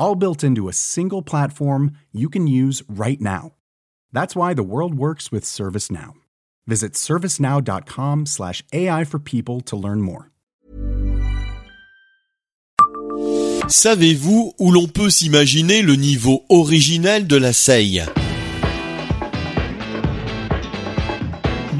all built into a single platform you can use right now. That's why the world works with ServiceNow. Visit servicenow.com/slash AI for people to learn more. Savez-vous où l'on peut s'imaginer le niveau originel de la seille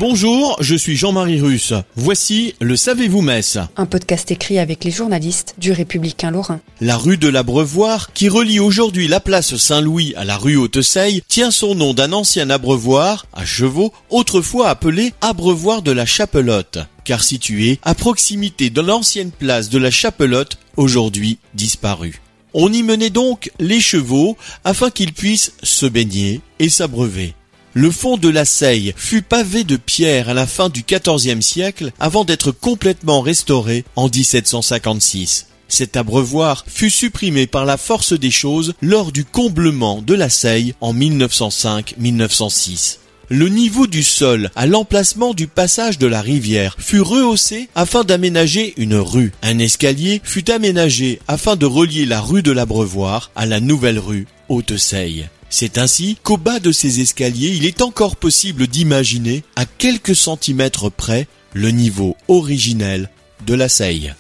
Bonjour, je suis Jean-Marie Russe. Voici le Savez-vous Metz Un podcast écrit avec les journalistes du Républicain Lorrain. La rue de l'Abreuvoir, qui relie aujourd'hui la place Saint-Louis à la rue Haute-Seille, tient son nom d'un ancien abreuvoir à chevaux, autrefois appelé abreuvoir de la Chapelotte, car situé à proximité de l'ancienne place de la Chapelotte, aujourd'hui disparue. On y menait donc les chevaux afin qu'ils puissent se baigner et s'abreuver. Le fond de la Seille fut pavé de pierres à la fin du XIVe siècle avant d'être complètement restauré en 1756. Cet abreuvoir fut supprimé par la force des choses lors du comblement de la Seille en 1905-1906. Le niveau du sol à l'emplacement du passage de la rivière fut rehaussé afin d'aménager une rue. Un escalier fut aménagé afin de relier la rue de l'Abreuvoir à la nouvelle rue Haute-Seille. C'est ainsi qu'au bas de ces escaliers, il est encore possible d'imaginer, à quelques centimètres près, le niveau originel de la Seille.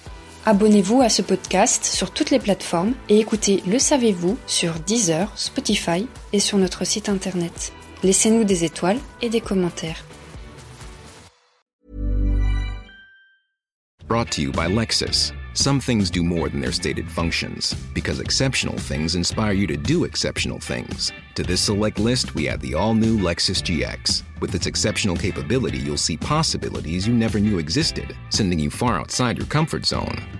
Abonnez-vous à ce podcast sur toutes les plateformes et écoutez Le Savez-vous sur Deezer, Spotify et sur notre site internet. Laissez-nous des étoiles et des commentaires. Brought to you by Lexus. Some things do more than their stated functions, because exceptional things inspire you to do exceptional things. To this select list, we add the all new Lexus GX. With its exceptional capability, you'll see possibilities you never knew existed, sending you far outside your comfort zone.